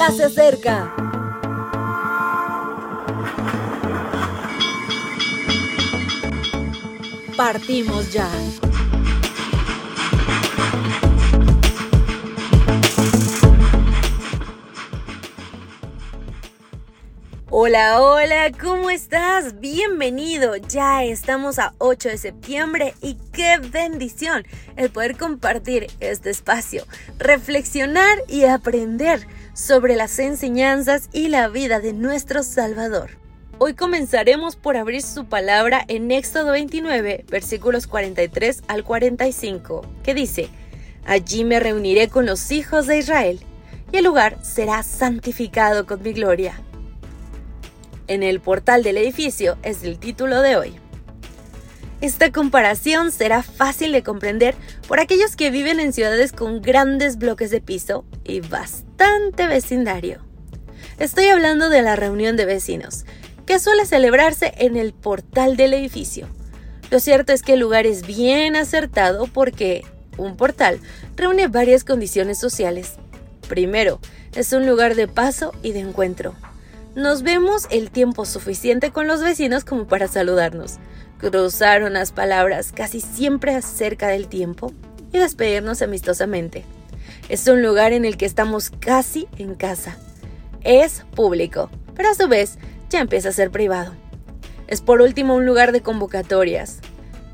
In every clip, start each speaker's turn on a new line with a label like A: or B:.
A: ya se acerca. Partimos ya. Hola, hola, ¿cómo estás? Bienvenido. Ya estamos a 8 de septiembre y qué bendición el poder compartir este espacio, reflexionar y aprender sobre las enseñanzas y la vida de nuestro Salvador. Hoy comenzaremos por abrir su palabra en Éxodo 29, versículos 43 al 45, que dice, Allí me reuniré con los hijos de Israel, y el lugar será santificado con mi gloria en el portal del edificio es el título de hoy. Esta comparación será fácil de comprender por aquellos que viven en ciudades con grandes bloques de piso y bastante vecindario. Estoy hablando de la reunión de vecinos, que suele celebrarse en el portal del edificio. Lo cierto es que el lugar es bien acertado porque un portal reúne varias condiciones sociales. Primero, es un lugar de paso y de encuentro. Nos vemos el tiempo suficiente con los vecinos como para saludarnos, cruzar unas palabras casi siempre acerca del tiempo y despedirnos amistosamente. Es un lugar en el que estamos casi en casa. Es público, pero a su vez ya empieza a ser privado. Es por último un lugar de convocatorias.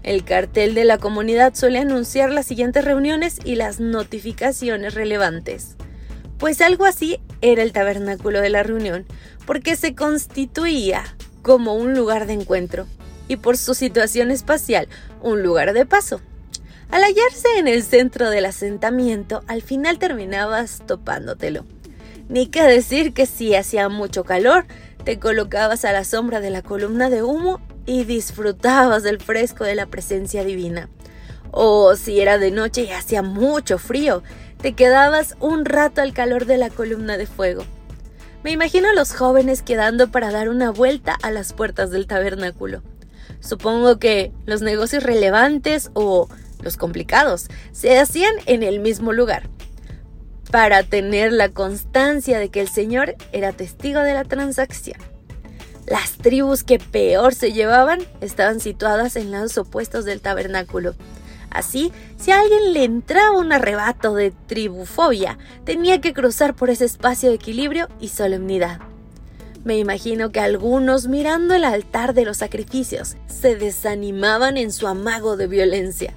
A: El cartel de la comunidad suele anunciar las siguientes reuniones y las notificaciones relevantes. Pues algo así era el tabernáculo de la reunión, porque se constituía como un lugar de encuentro y por su situación espacial un lugar de paso. Al hallarse en el centro del asentamiento, al final terminabas topándotelo. Ni que decir que si hacía mucho calor, te colocabas a la sombra de la columna de humo y disfrutabas del fresco de la presencia divina. O si era de noche y hacía mucho frío, te quedabas un rato al calor de la columna de fuego. Me imagino a los jóvenes quedando para dar una vuelta a las puertas del tabernáculo. Supongo que los negocios relevantes o los complicados se hacían en el mismo lugar, para tener la constancia de que el Señor era testigo de la transacción. Las tribus que peor se llevaban estaban situadas en lados opuestos del tabernáculo, Así, si a alguien le entraba un arrebato de tribufobia, tenía que cruzar por ese espacio de equilibrio y solemnidad. Me imagino que algunos, mirando el altar de los sacrificios, se desanimaban en su amago de violencia.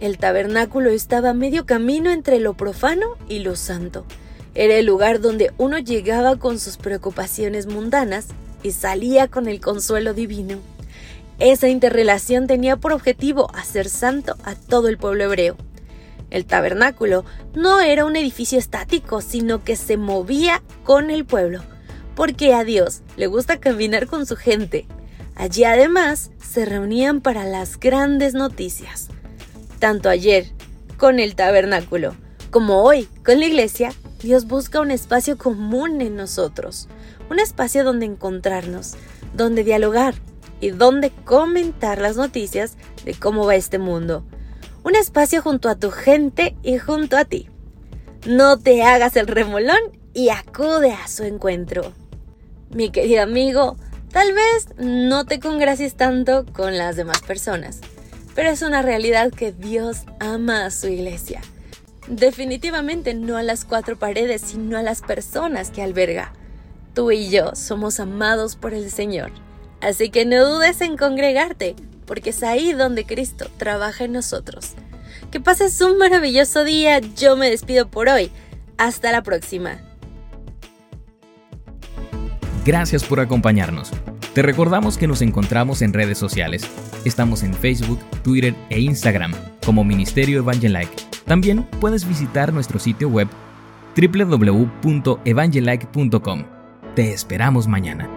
A: El tabernáculo estaba medio camino entre lo profano y lo santo. Era el lugar donde uno llegaba con sus preocupaciones mundanas y salía con el consuelo divino. Esa interrelación tenía por objetivo hacer santo a todo el pueblo hebreo. El tabernáculo no era un edificio estático, sino que se movía con el pueblo, porque a Dios le gusta caminar con su gente. Allí además se reunían para las grandes noticias. Tanto ayer con el tabernáculo como hoy con la iglesia, Dios busca un espacio común en nosotros, un espacio donde encontrarnos, donde dialogar, y donde comentar las noticias de cómo va este mundo. Un espacio junto a tu gente y junto a ti. No te hagas el remolón y acude a su encuentro. Mi querido amigo, tal vez no te congracies tanto con las demás personas, pero es una realidad que Dios ama a su iglesia. Definitivamente no a las cuatro paredes, sino a las personas que alberga. Tú y yo somos amados por el Señor Así que no dudes en congregarte, porque es ahí donde Cristo trabaja en nosotros. Que pases un maravilloso día, yo me despido por hoy. Hasta la próxima.
B: Gracias por acompañarnos. Te recordamos que nos encontramos en redes sociales. Estamos en Facebook, Twitter e Instagram como Ministerio Evangelike. También puedes visitar nuestro sitio web www.evangelike.com. Te esperamos mañana.